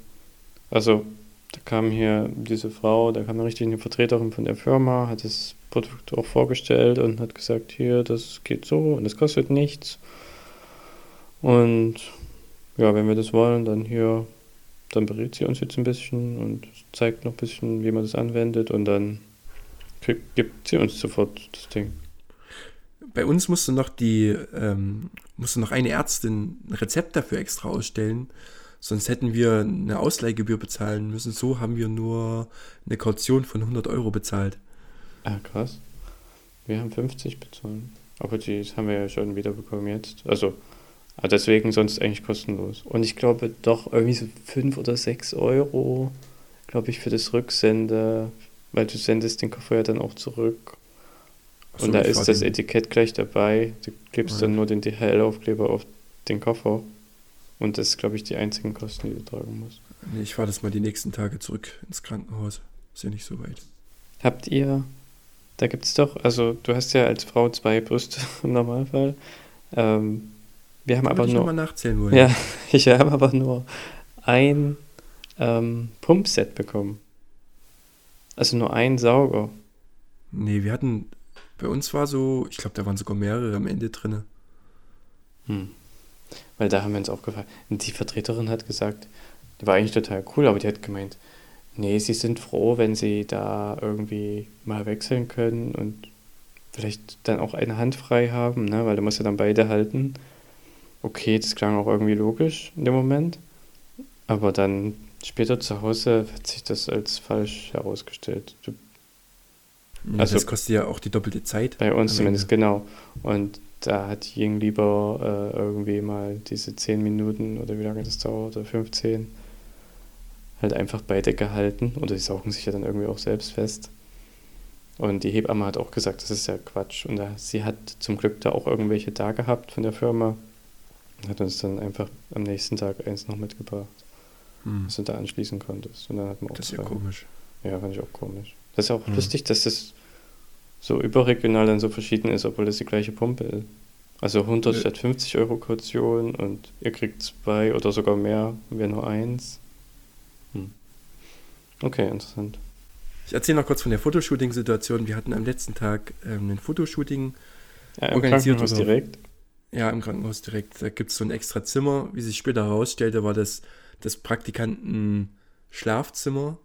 Also, da kam hier diese Frau, da kam richtig eine Vertreterin von der Firma, hat das Produkt auch vorgestellt und hat gesagt, hier, das geht so und das kostet nichts. Und ja, wenn wir das wollen, dann hier, dann berät sie uns jetzt ein bisschen und zeigt noch ein bisschen, wie man das anwendet und dann kriegt, gibt sie uns sofort das Ding. Bei uns musste noch die, ähm, musste noch eine Ärztin ein Rezept dafür extra ausstellen. Sonst hätten wir eine Ausleihgebühr bezahlen müssen. So haben wir nur eine Kaution von 100 Euro bezahlt. Ah, krass. Wir haben 50 bezahlt. Aber die haben wir ja schon wiederbekommen jetzt. Also, ah, deswegen sonst eigentlich kostenlos. Und ich glaube doch irgendwie so 5 oder 6 Euro, glaube ich, für das Rücksende, weil du sendest den Koffer ja dann auch zurück. So, und da ist das Etikett gleich dabei. Du gibst ja. dann nur den DHL-Aufkleber auf den Koffer. Und das ist, glaube ich, die einzigen Kosten, die du tragen musst. Nee, ich fahre das mal die nächsten Tage zurück ins Krankenhaus. Ist ja nicht so weit. Habt ihr, da gibt es doch, also du hast ja als Frau zwei Brüste im Normalfall. Ähm, wir haben aber ich nur. mal nachzählen wollen. Ja, ich habe aber nur ein ähm, Pumpset bekommen. Also nur ein Sauger. Nee, wir hatten, bei uns war so, ich glaube, da waren sogar mehrere am Ende drin. Hm. Weil da haben wir uns aufgefallen. Und die Vertreterin hat gesagt, die war eigentlich total cool, aber die hat gemeint, nee, sie sind froh, wenn sie da irgendwie mal wechseln können und vielleicht dann auch eine Hand frei haben, ne? weil du musst ja dann beide halten. Okay, das klang auch irgendwie logisch in dem Moment. Aber dann später zu Hause hat sich das als falsch herausgestellt. Du, ja, also, das kostet ja auch die doppelte Zeit. Bei uns zumindest, genau. Und da hat Ying lieber äh, irgendwie mal diese 10 Minuten oder wie lange das dauert, oder 15, halt einfach beide gehalten. Oder die saugen sich ja dann irgendwie auch selbst fest. Und die Hebamme hat auch gesagt, das ist ja Quatsch. Und da, sie hat zum Glück da auch irgendwelche da gehabt von der Firma. Und hat uns dann einfach am nächsten Tag eins noch mitgebracht, hm. was du da anschließen konntest. Und dann hat man auch das ist ja komisch. Ja, fand ich auch komisch. Das ist ja auch hm. lustig, dass das so überregional dann so verschieden ist, obwohl das die gleiche Pumpe ist. Also 100 ja. statt 50 Euro Kaution und ihr kriegt zwei oder sogar mehr, wäre nur eins. Hm. Okay, interessant. Ich erzähle noch kurz von der Fotoshooting-Situation. Wir hatten am letzten Tag ähm, ein Fotoshooting ja, im organisiert. Krankenhaus oder, direkt? Ja, im Krankenhaus direkt. Da gibt es so ein extra Zimmer. Wie sich später herausstellte, war das das Praktikanten Schlafzimmer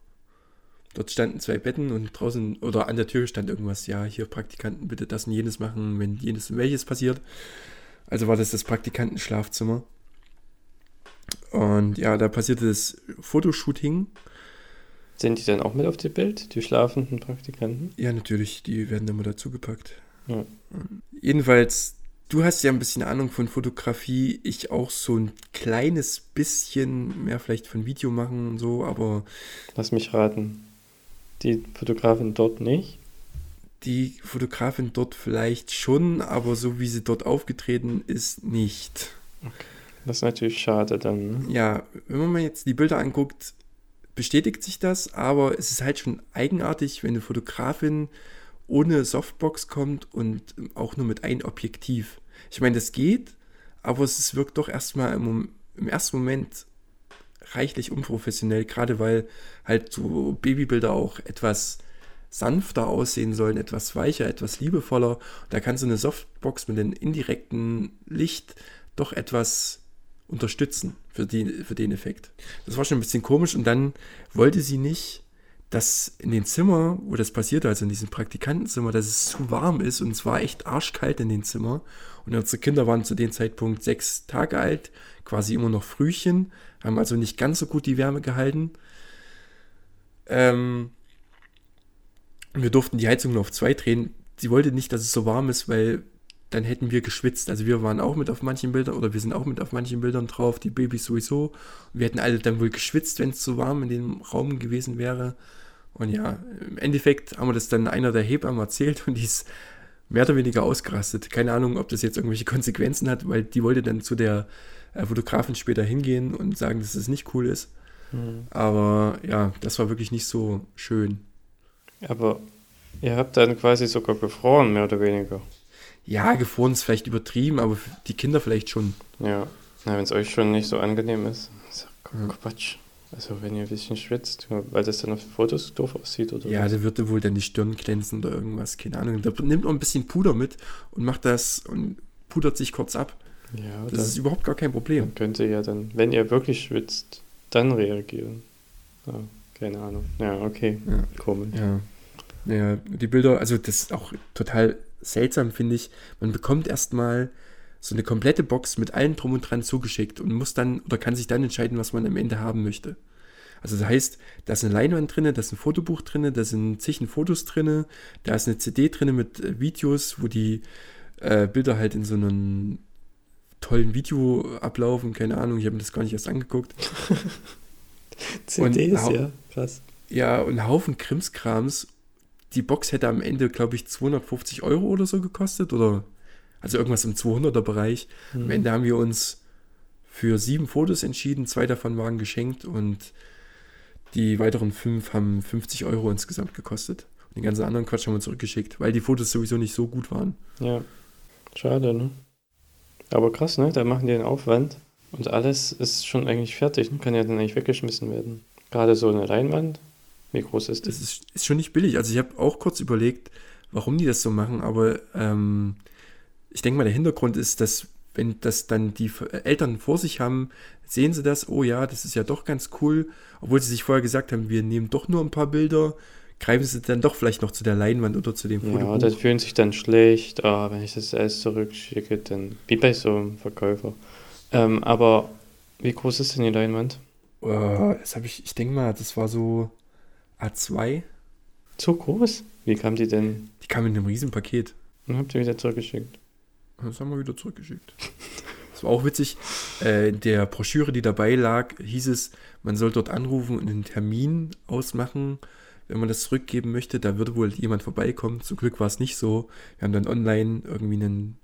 Dort standen zwei Betten und draußen oder an der Tür stand irgendwas, ja, hier Praktikanten bitte das und jenes machen, wenn jenes und welches passiert. Also war das das Praktikantenschlafzimmer. Und ja, da passierte das Fotoshooting. Sind die dann auch mit auf dem Bild, die schlafenden Praktikanten? Ja, natürlich, die werden immer dazugepackt. Ja. Jedenfalls, du hast ja ein bisschen Ahnung von Fotografie, ich auch so ein kleines bisschen mehr vielleicht von Video machen und so, aber. Lass mich raten. Die Fotografin dort nicht? Die Fotografin dort vielleicht schon, aber so wie sie dort aufgetreten ist, nicht. Okay. Das ist natürlich schade dann. Ne? Ja, wenn man jetzt die Bilder anguckt, bestätigt sich das, aber es ist halt schon eigenartig, wenn eine Fotografin ohne Softbox kommt und auch nur mit einem Objektiv. Ich meine, das geht, aber es wirkt doch erstmal im, im ersten Moment reichlich unprofessionell, gerade weil halt so Babybilder auch etwas sanfter aussehen sollen, etwas weicher, etwas liebevoller. Da kann so eine Softbox mit dem indirekten Licht doch etwas unterstützen für, die, für den Effekt. Das war schon ein bisschen komisch und dann wollte sie nicht, dass in den Zimmer, wo das passiert, also in diesem Praktikantenzimmer, dass es zu warm ist und es war echt arschkalt in den Zimmer und unsere Kinder waren zu dem Zeitpunkt sechs Tage alt, quasi immer noch Frühchen, haben also nicht ganz so gut die Wärme gehalten. Ähm, wir durften die Heizung nur auf zwei drehen. Sie wollte nicht, dass es so warm ist, weil dann hätten wir geschwitzt. Also wir waren auch mit auf manchen Bildern oder wir sind auch mit auf manchen Bildern drauf, die Babys sowieso. Wir hätten alle dann wohl geschwitzt, wenn es zu warm in dem Raum gewesen wäre. Und ja, im Endeffekt haben wir das dann einer der Hebammen erzählt und die ist mehr oder weniger ausgerastet. Keine Ahnung, ob das jetzt irgendwelche Konsequenzen hat, weil die wollte dann zu der äh, Fotografin später hingehen und sagen, dass es nicht cool ist. Mhm. Aber ja, das war wirklich nicht so schön. Aber ihr habt dann quasi sogar gefroren, mehr oder weniger. Ja, gefroren ist vielleicht übertrieben, aber die Kinder vielleicht schon. Ja, wenn es euch schon nicht so angenehm ist, ist ja Quatsch. Also wenn ihr ein bisschen schwitzt, weil das dann auf Fotos doof aussieht oder Ja, da würde wohl dann die Stirn glänzen oder irgendwas, keine Ahnung. Da nimmt man ein bisschen Puder mit und macht das und pudert sich kurz ab. Ja, das ist überhaupt gar kein Problem. Man könnte ja dann, wenn ihr wirklich schwitzt, dann reagieren. Ja, keine Ahnung. Ja, okay. Ja. Komisch. Ja. ja, die Bilder, also das ist auch total seltsam, finde ich. Man bekommt erstmal so eine komplette Box mit allem drum und dran zugeschickt und muss dann oder kann sich dann entscheiden, was man am Ende haben möchte. Also das heißt, da ist eine Leinwand drin, da ist ein Fotobuch drin, da sind zig Fotos drin, da ist eine CD drin mit äh, Videos, wo die äh, Bilder halt in so einem tollen Video ablaufen, keine Ahnung, ich habe mir das gar nicht erst angeguckt. CDs, ja, krass. Ja, und ein Haufen Krimskrams. Die Box hätte am Ende, glaube ich, 250 Euro oder so gekostet oder also irgendwas im 200er Bereich. Mhm. Am Ende haben wir uns für sieben Fotos entschieden, zwei davon waren geschenkt und die weiteren fünf haben 50 Euro insgesamt gekostet. Und den ganzen anderen Quatsch haben wir zurückgeschickt, weil die Fotos sowieso nicht so gut waren. Ja, schade, ne? Aber krass, ne? Da machen die einen Aufwand und alles ist schon eigentlich fertig, ne? kann ja dann eigentlich weggeschmissen werden. Gerade so eine Leinwand, wie groß ist die? Das ist, ist schon nicht billig. Also ich habe auch kurz überlegt, warum die das so machen, aber ähm, ich denke mal, der Hintergrund ist, dass wenn das dann die Eltern vor sich haben, sehen sie das, oh ja, das ist ja doch ganz cool, obwohl sie sich vorher gesagt haben, wir nehmen doch nur ein paar Bilder, greifen sie dann doch vielleicht noch zu der Leinwand oder zu dem Foto. Ja, das fühlen sich dann schlecht, ah, wenn ich das alles zurückschicke, dann wie bei so einem Verkäufer. Ähm, aber wie groß ist denn die Leinwand? Uh, das habe ich, ich denke mal, das war so A2. So groß? Wie kam die denn? Die kam in einem Riesenpaket. Und habt ihr wieder zurückgeschickt? Das haben wir wieder zurückgeschickt. Das war auch witzig. Äh, in der Broschüre, die dabei lag, hieß es, man soll dort anrufen und einen Termin ausmachen, wenn man das zurückgeben möchte. Da würde wohl jemand vorbeikommen. Zum Glück war es nicht so. Wir haben dann online irgendwie einen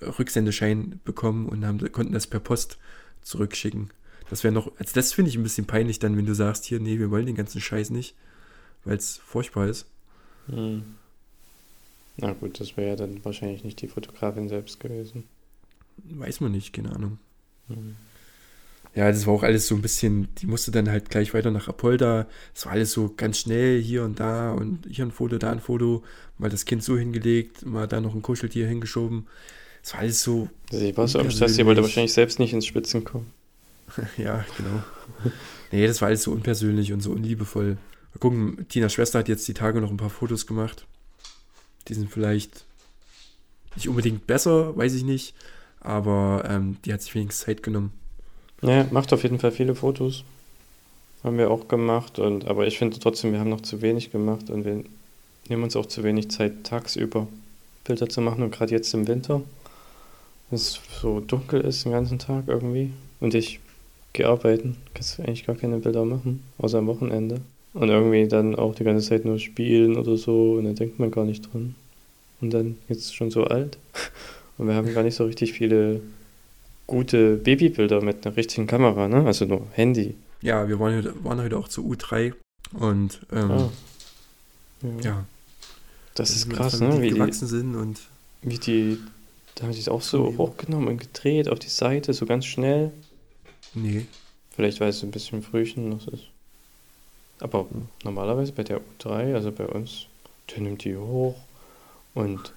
Rücksendeschein bekommen und haben, konnten das per Post zurückschicken. Das wäre noch, also das finde ich ein bisschen peinlich dann, wenn du sagst, hier, nee, wir wollen den ganzen Scheiß nicht, weil es furchtbar ist. Hm. Na gut, das wäre ja dann wahrscheinlich nicht die Fotografin selbst gewesen. Weiß man nicht, keine Ahnung. Mhm. Ja, das war auch alles so ein bisschen, die musste dann halt gleich weiter nach Apolda. Das war alles so ganz schnell hier und da und hier ein Foto, da ein Foto, mal das Kind so hingelegt, mal da noch ein Kuscheltier hingeschoben. Das war alles so. Sie war so am Stress, sie wollte wahrscheinlich selbst nicht ins Spitzen kommen. ja, genau. nee, das war alles so unpersönlich und so unliebevoll. Mal gucken, Tinas Schwester hat jetzt die Tage noch ein paar Fotos gemacht. Die sind vielleicht nicht unbedingt besser, weiß ich nicht, aber ähm, die hat sich wenigstens Zeit genommen. Ja, macht auf jeden Fall viele Fotos. Haben wir auch gemacht, und, aber ich finde trotzdem, wir haben noch zu wenig gemacht und wir nehmen uns auch zu wenig Zeit, tagsüber Bilder zu machen und gerade jetzt im Winter, wenn es so dunkel ist den ganzen Tag irgendwie und ich gehe arbeiten, kannst du eigentlich gar keine Bilder machen, außer am Wochenende. Und irgendwie dann auch die ganze Zeit nur spielen oder so und dann denkt man gar nicht dran. Und dann jetzt schon so alt. Und wir haben gar nicht so richtig viele gute Babybilder mit einer richtigen Kamera, ne? Also nur Handy. Ja, wir waren, waren heute auch zu U3 und ähm, ah. ja. ja. Das ist krass, ne? Wie die gewachsen sind und wie die, da haben sie es auch so hochgenommen und gedreht auf die Seite, so ganz schnell. Nee. Vielleicht weil es ein bisschen Frühchen noch ist. Aber normalerweise bei der U3, also bei uns, der nimmt die hoch und.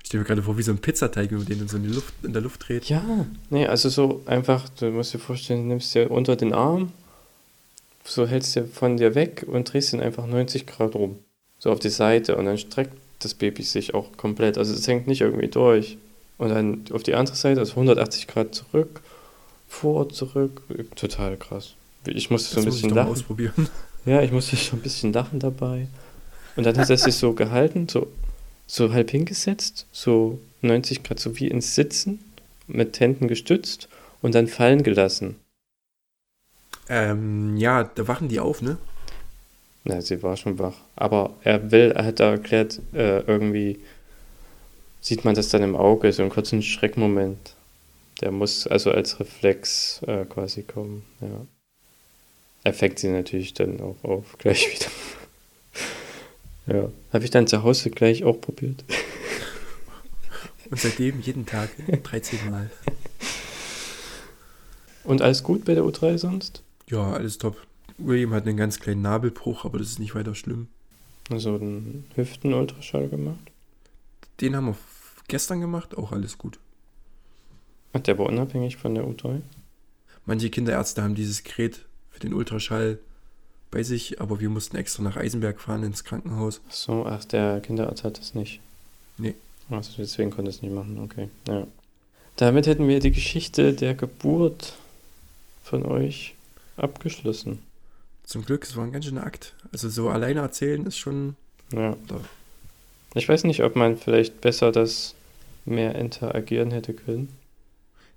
Ich stelle mir gerade vor, wie so ein Pizzateig, man den in, so in, die Luft, in der Luft dreht. Ja, nee, also so einfach, du musst dir vorstellen, du nimmst dir unter den Arm, so hältst du von dir weg und drehst ihn einfach 90 Grad rum. So auf die Seite und dann streckt das Baby sich auch komplett. Also es hängt nicht irgendwie durch. Und dann auf die andere Seite, also 180 Grad zurück, vor, zurück. Total krass. Ich musste so ein bisschen lachen. ausprobieren. Ja, ich musste schon ein bisschen lachen dabei. Und dann hat er sich so gehalten, so, so halb hingesetzt, so 90 Grad, so wie ins Sitzen, mit Händen gestützt und dann fallen gelassen. Ähm, ja, da wachen die auf, ne? Na, sie war schon wach. Aber er will, er hat da erklärt, äh, irgendwie sieht man das dann im Auge, so einen kurzen Schreckmoment. Der muss also als Reflex äh, quasi kommen, ja. Er fängt sie natürlich dann auch auf, gleich wieder. ja. Habe ich dann zu Hause gleich auch probiert. Und seitdem jeden Tag 13 Mal. Und alles gut bei der U3 sonst? Ja, alles top. William hat einen ganz kleinen Nabelbruch, aber das ist nicht weiter schlimm. Also einen Hüftenultraschall gemacht? Den haben wir gestern gemacht, auch alles gut. Ach, der war unabhängig von der U3? Manche Kinderärzte haben dieses Gerät für den Ultraschall bei sich, aber wir mussten extra nach Eisenberg fahren ins Krankenhaus. Ach so, ach, der Kinderarzt hat das nicht. Nee. Also deswegen konnte es nicht machen, okay. Ja. Damit hätten wir die Geschichte der Geburt von euch abgeschlossen. Zum Glück, es war ein ganz schöner Akt. Also so alleine erzählen ist schon. Ja. Ich weiß nicht, ob man vielleicht besser das mehr interagieren hätte können.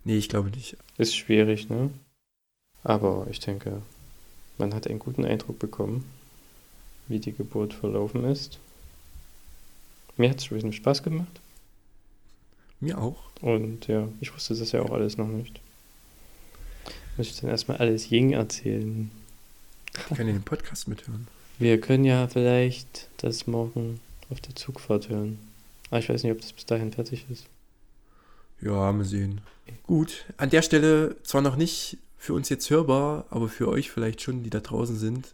Nee, ich glaube nicht. Ist schwierig, ne? Aber ich denke, man hat einen guten Eindruck bekommen, wie die Geburt verlaufen ist. Mir hat es riesen Spaß gemacht. Mir auch. Und ja, ich wusste das ja auch alles noch nicht. Muss ich dann erstmal alles Ying erzählen? Ich kann den Podcast mithören. Wir können ja vielleicht das morgen auf der Zugfahrt hören. Aber ich weiß nicht, ob das bis dahin fertig ist. Ja, mal sehen. Gut, an der Stelle zwar noch nicht für uns jetzt hörbar, aber für euch vielleicht schon, die da draußen sind.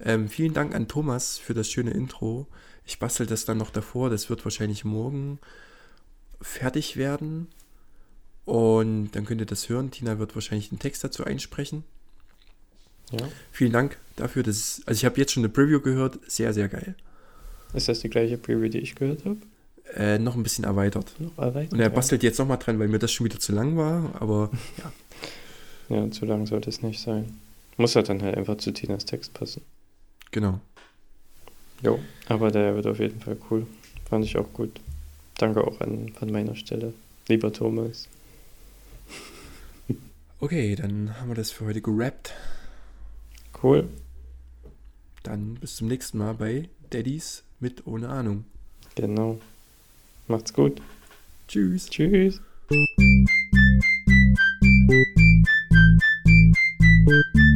Ähm, vielen Dank an Thomas für das schöne Intro. Ich bastel das dann noch davor. Das wird wahrscheinlich morgen fertig werden. Und dann könnt ihr das hören. Tina wird wahrscheinlich den Text dazu einsprechen. Ja. Vielen Dank dafür. Dass, also ich habe jetzt schon eine Preview gehört. Sehr, sehr geil. Ist das die gleiche Preview, die ich gehört habe? Äh, noch ein bisschen erweitert. Noch erweitert? Und er bastelt jetzt nochmal dran, weil mir das schon wieder zu lang war. Aber ja. Ja, zu lang sollte es nicht sein. Muss halt dann halt einfach zu Tinas Text passen. Genau. Jo, aber der wird auf jeden Fall cool. Fand ich auch gut. Danke auch an, von meiner Stelle. Lieber Thomas. Okay, dann haben wir das für heute gerappt. Cool. Dann bis zum nächsten Mal bei Daddys mit ohne Ahnung. Genau. Macht's gut. Tschüss. Tschüss. Thank you.